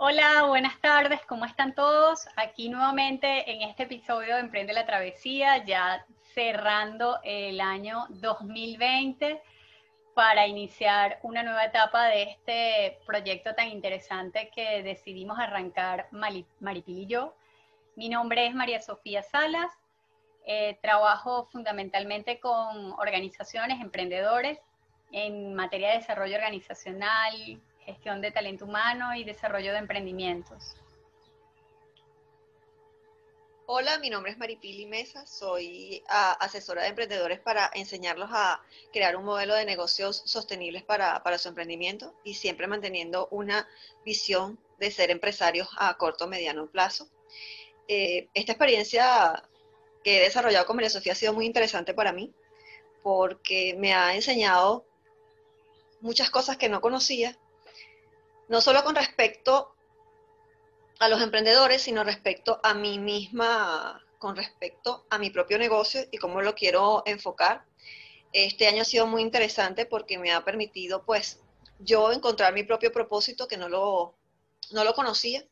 Hola, buenas tardes, ¿cómo están todos? Aquí nuevamente en este episodio de Emprende la Travesía, ya cerrando el año 2020 para iniciar una nueva etapa de este proyecto tan interesante que decidimos arrancar Maripil y yo. Mi nombre es María Sofía Salas, eh, trabajo fundamentalmente con organizaciones, emprendedores en materia de desarrollo organizacional, gestión de talento humano y desarrollo de emprendimientos. Hola, mi nombre es Maripili Mesa, soy ah, asesora de emprendedores para enseñarlos a crear un modelo de negocios sostenibles para, su emprendimiento y siempre manteniendo una visión de ser empresarios a corto mediano plazo. Eh, esta experiencia que he desarrollado con María Sofía ha sido muy interesante para mí porque me ha enseñado muchas cosas que no conocía, no solo con respecto a los emprendedores, sino respecto a mí misma, con respecto a mi propio negocio y cómo lo quiero enfocar. Este año ha sido muy interesante porque me ha permitido, pues, yo encontrar mi propio propósito que no lo, no lo conocía.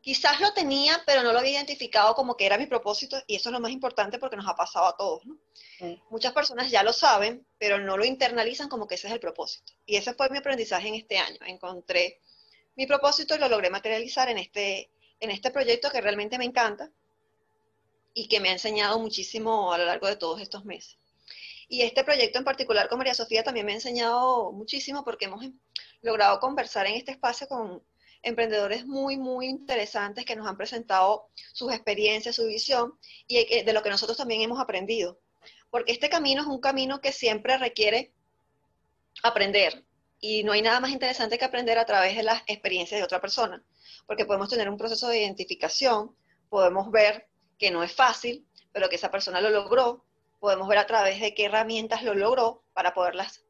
Quizás lo tenía, pero no lo había identificado como que era mi propósito y eso es lo más importante porque nos ha pasado a todos. ¿no? Muchas personas ya lo saben, pero no lo internalizan como que ese es el propósito. Y ese fue mi aprendizaje en este año. Encontré mi propósito y lo logré materializar en este, en este proyecto que realmente me encanta y que me ha enseñado muchísimo a lo largo de todos estos meses. Y este proyecto en particular con María Sofía también me ha enseñado muchísimo porque hemos logrado conversar en este espacio con emprendedores muy, muy interesantes que nos han presentado sus experiencias, su visión y de lo que nosotros también hemos aprendido. Porque este camino es un camino que siempre requiere aprender, y no hay nada más interesante que aprender a través de las experiencias de otra persona, porque podemos tener un proceso de identificación, podemos ver que no es fácil, pero que esa persona lo logró, podemos ver a través de qué herramientas lo logró para poderlas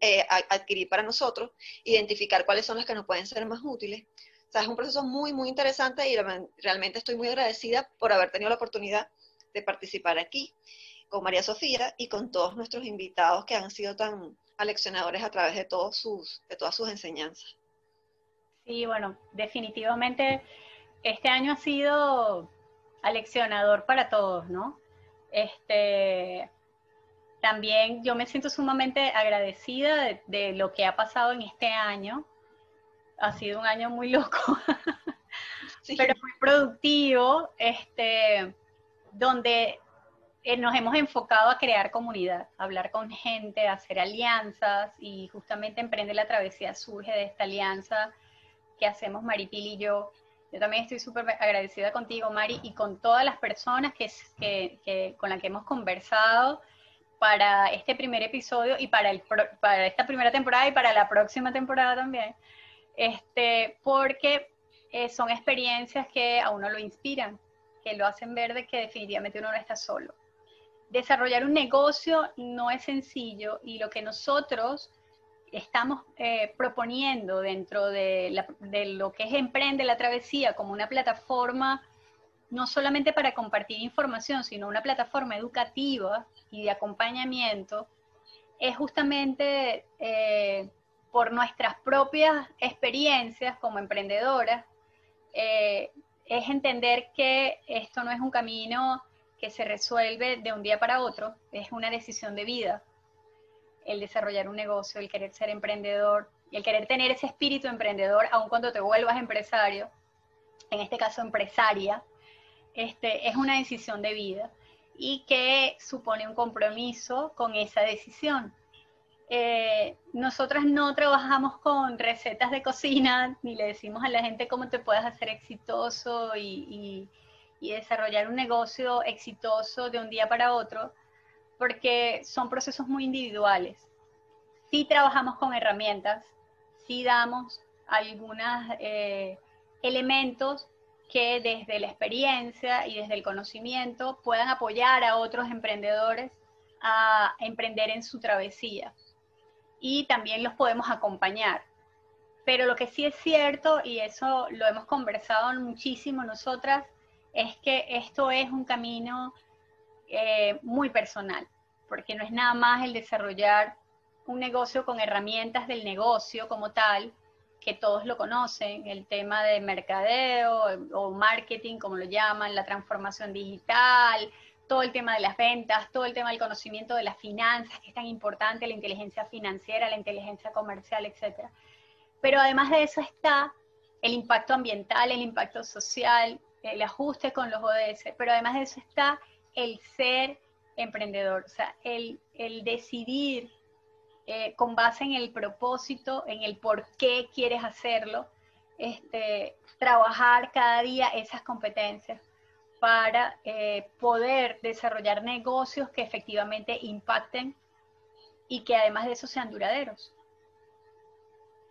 eh, adquirir para nosotros, identificar cuáles son las que nos pueden ser más útiles. O sea, es un proceso muy, muy interesante y realmente estoy muy agradecida por haber tenido la oportunidad de participar aquí con María Sofía y con todos nuestros invitados que han sido tan aleccionadores a través de, todos sus, de todas sus enseñanzas. Sí, bueno, definitivamente este año ha sido aleccionador para todos, ¿no? Este, también yo me siento sumamente agradecida de, lo que ha pasado en este año. Ha sido un año muy loco, pero muy productivo, este, donde eh, nos hemos enfocado a crear comunidad, a hablar con gente, a hacer alianzas y justamente Emprende la Travesía surge de esta alianza que hacemos Maripil y yo. Yo también estoy súper agradecida contigo, Mari, y con todas las personas que, que, con las que hemos conversado para este primer episodio y para, el, para esta primera temporada y para la próxima temporada también, este, porque eh, son experiencias que a uno lo inspiran, que lo hacen ver de que definitivamente uno no está solo. Desarrollar un negocio no es sencillo y lo que nosotros estamos eh, proponiendo dentro de, lo que es Emprende la Travesía como una plataforma, no solamente para compartir información, sino una plataforma educativa y de acompañamiento, es justamente eh, por nuestras propias experiencias como emprendedoras, eh, es entender que esto no es un camino que se resuelve de un día para otro, es una decisión de vida. El desarrollar un negocio, el querer ser emprendedor el querer tener ese espíritu emprendedor, aun cuando te vuelvas empresario, en este caso empresaria, este, es una decisión de vida y que supone un compromiso con esa decisión. Eh, nosotras no trabajamos con recetas de cocina, ni le decimos a la gente cómo te puedes hacer exitoso y y desarrollar un negocio exitoso de un día para otro, porque son procesos muy individuales. Sí trabajamos con herramientas, sí damos algunos eh, elementos que desde la experiencia y desde el conocimiento puedan apoyar a otros emprendedores a emprender en su travesía. Y también los podemos acompañar. Pero lo que sí es cierto, y eso lo hemos conversado muchísimo nosotras, es que esto es un camino eh, muy personal, porque no es nada más el desarrollar un negocio con herramientas del negocio como tal, que todos lo conocen, el tema de mercadeo o marketing, como lo llaman, la transformación digital, todo el tema de las ventas, todo el tema del conocimiento de las finanzas, que es tan importante, la inteligencia financiera, la inteligencia comercial, etc. Pero además de eso está el impacto ambiental, el impacto social, el ajuste con los ODS, pero además de eso está el ser emprendedor, o sea, el, decidir eh, con base en el propósito, en el por qué quieres hacerlo, este, trabajar cada día esas competencias para eh, poder desarrollar negocios que efectivamente impacten y que además de eso sean duraderos.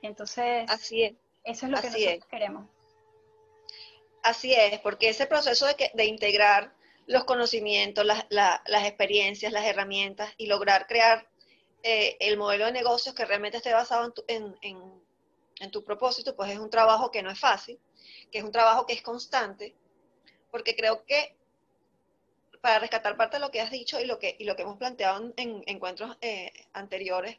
Entonces, Así es. eso es lo que nosotros queremos. Así es, porque ese proceso de, de integrar los conocimientos, las experiencias, las herramientas y lograr crear eh, el modelo de negocios que realmente esté basado en tu propósito, pues es un trabajo que no es fácil, que es un trabajo que es constante, porque creo que para rescatar parte de lo que has dicho y lo que, hemos planteado en, encuentros eh, anteriores,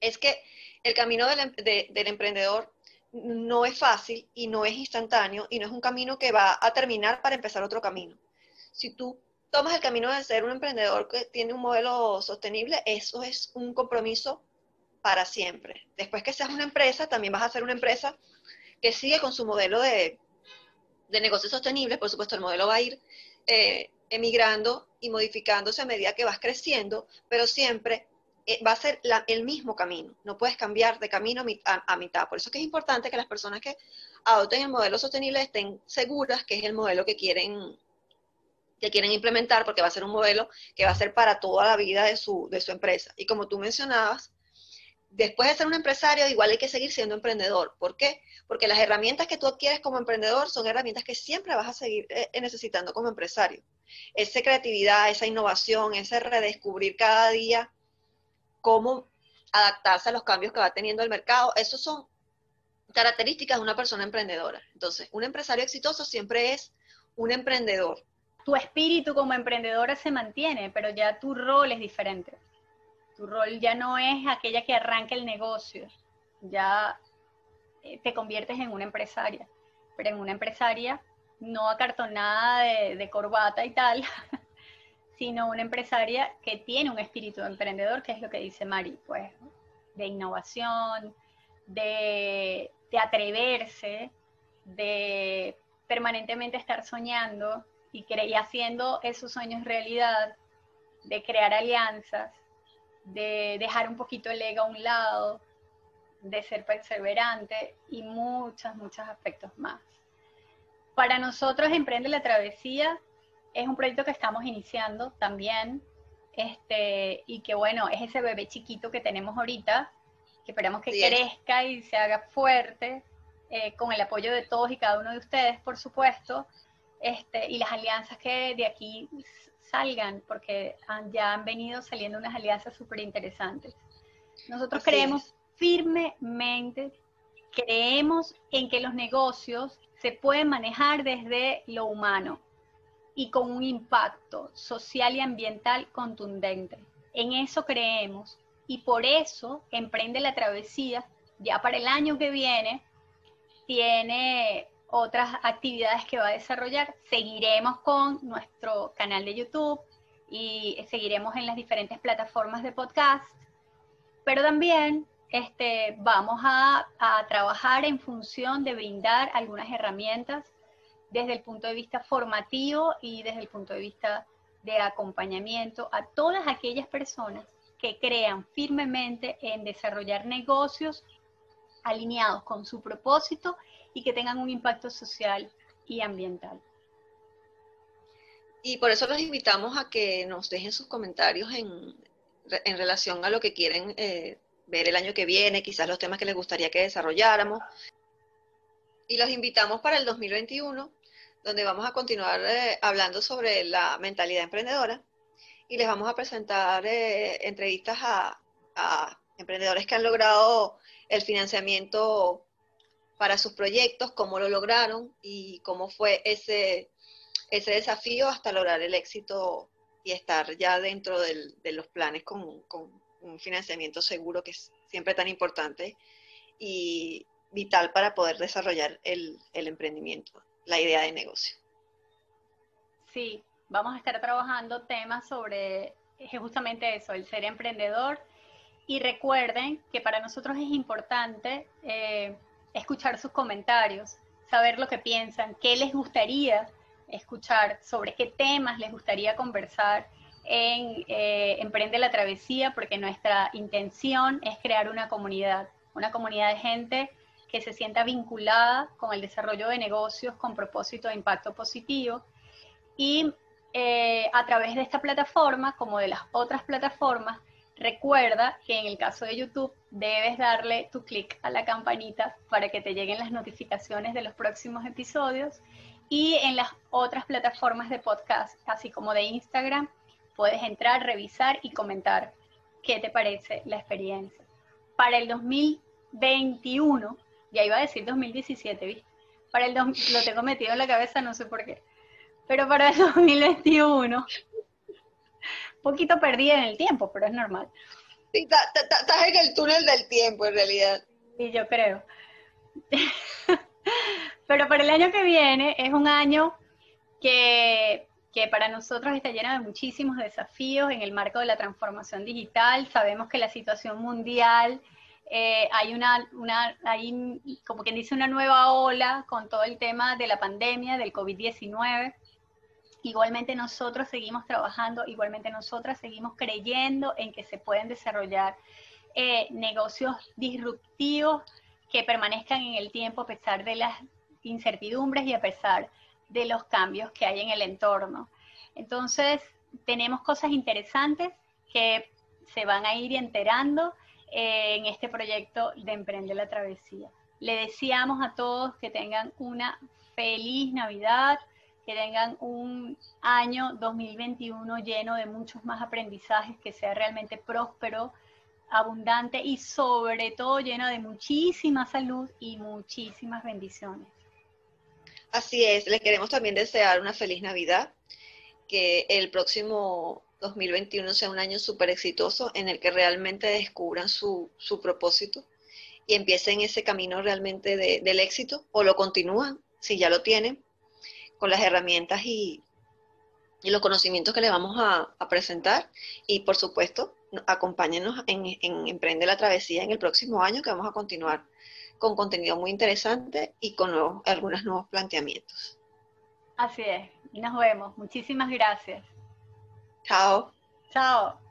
es que el camino em, del emprendedor no es fácil y no es instantáneo y no es un camino que va a terminar para empezar otro camino. Si tú tomas el camino de ser un emprendedor que tiene un modelo sostenible, eso es un compromiso para siempre. Después que seas una empresa, también vas a ser una empresa que sigue con su modelo de, de negocio sostenible, por supuesto el modelo va a ir eh, emigrando y modificándose a medida que vas creciendo, pero siempre eh, va a ser el mismo camino, no puedes cambiar de camino a, mitad. Por eso es que es importante que las personas que adopten el modelo sostenible estén seguras que es el modelo que quieren que quieren implementar, porque va a ser un modelo que va a ser para toda la vida de su, de su empresa. Y como tú mencionabas, después de ser un empresario, igual hay que seguir siendo emprendedor. ¿Por qué? Porque las herramientas que tú adquieres como emprendedor son herramientas que siempre vas a seguir eh, necesitando como empresario. Esa creatividad, esa innovación, ese redescubrir cada día cómo adaptarse a los cambios que va teniendo el mercado, esos son características de una persona emprendedora. Entonces, un empresario exitoso siempre es un emprendedor. Tu espíritu como emprendedora se mantiene, pero ya tu rol es diferente. Tu rol ya no es aquella que arranca el negocio, ya eh, te conviertes en una empresaria, pero en una empresaria no acartonada de, de corbata y tal, sino una empresaria que tiene un espíritu emprendedor, que es lo que dice Mari, pues, de innovación, de, de atreverse, de permanentemente estar soñando y, y haciendo esos sueños realidad, de crear alianzas, de dejar un poquito el ego a un lado, de ser perseverante y muchos, muchos aspectos más. Para nosotros, Emprende la Travesía es un proyecto que estamos iniciando también, este, y que bueno, es ese bebé chiquito que tenemos ahorita, que esperamos que crezca y se haga fuerte, eh, con el apoyo de todos y cada uno de ustedes, por supuesto, este, y las alianzas que de aquí salgan, porque ya han venido saliendo unas alianzas súper interesantes. Nosotros creemos firmemente, creemos en que los negocios se pueden manejar desde lo humano y con un impacto social y ambiental contundente. En eso creemos y por eso Emprende la Travesía, ya para el año que viene, tiene otras actividades que va a desarrollar. Seguiremos con nuestro canal de YouTube y seguiremos en las diferentes plataformas de podcast, pero también este, vamos a, a trabajar en función de brindar algunas herramientas desde el punto de vista formativo y desde el punto de vista de acompañamiento a todas aquellas personas que crean firmemente en desarrollar negocios alineados con su propósito y que tengan un impacto social y ambiental. Y por eso los invitamos a que nos dejen sus comentarios en, en relación a lo que quieren eh, ver el año que viene, quizás los temas que les gustaría que desarrolláramos. Y los invitamos para el 2021, donde vamos a continuar eh, hablando sobre la mentalidad emprendedora y les vamos a presentar eh, entrevistas a, a emprendedores que han logrado el financiamiento para sus proyectos, cómo lo lograron y cómo fue ese, ese desafío hasta lograr el éxito y estar ya dentro del, de los planes con, con, un financiamiento seguro que es siempre tan importante y, vital para poder desarrollar el, el emprendimiento, la idea de negocio. Sí, vamos a estar trabajando temas sobre justamente eso, el ser emprendedor. Y recuerden que para nosotros es importante eh, escuchar sus comentarios, saber lo que piensan, qué les gustaría escuchar, sobre qué temas les gustaría conversar en eh, Emprende la Travesía, porque nuestra intención es crear una comunidad, una comunidad de gente que se sienta vinculada con el desarrollo de negocios con propósito de impacto positivo. Y eh, a través de esta plataforma, como de las otras plataformas, recuerda que en el caso de YouTube debes darle tu clic a la campanita para que te lleguen las notificaciones de los próximos episodios. Y en las otras plataformas de podcast, así como de Instagram, puedes entrar, revisar y comentar qué te parece la experiencia. Para el 2021, ya iba a decir 2017, ¿viste? Para el lo tengo metido en la cabeza, no sé por qué. Pero para el 2021, poquito perdida en el tiempo, pero es normal. Sí, estás en el túnel del tiempo, en realidad. Sí, yo creo. pero para el año que viene es un año que que para nosotros está llena de muchísimos desafíos en el marco de la transformación digital. Sabemos que la situación mundial, eh, hay una, una, hay como quien dice, una nueva ola con todo el tema de la pandemia, del COVID-19. Igualmente nosotros seguimos trabajando, igualmente nosotras seguimos creyendo en que se pueden desarrollar eh, negocios disruptivos que permanezcan en el tiempo a pesar de las incertidumbres y a pesar de los cambios que hay en el entorno. Entonces, tenemos cosas interesantes que se van a ir enterando eh, en este proyecto de Emprende la Travesía. Le deseamos a todos que tengan una feliz Navidad, que tengan un año 2021 lleno de muchos más aprendizajes, que sea realmente próspero, abundante y sobre todo lleno de muchísima salud y muchísimas bendiciones. Así es, les queremos también desear una feliz Navidad, que el próximo 2021 sea un año súper exitoso en el que realmente descubran su, propósito y empiecen ese camino realmente del éxito o lo continúan, si ya lo tienen, con las herramientas y, los conocimientos que les vamos a, presentar. Y por supuesto, acompáñenos en, en Emprende la Travesía en el próximo año que vamos a continuar con contenido muy interesante y con algunos nuevos planteamientos. Así es, nos vemos. Muchísimas gracias. Chao. Chao.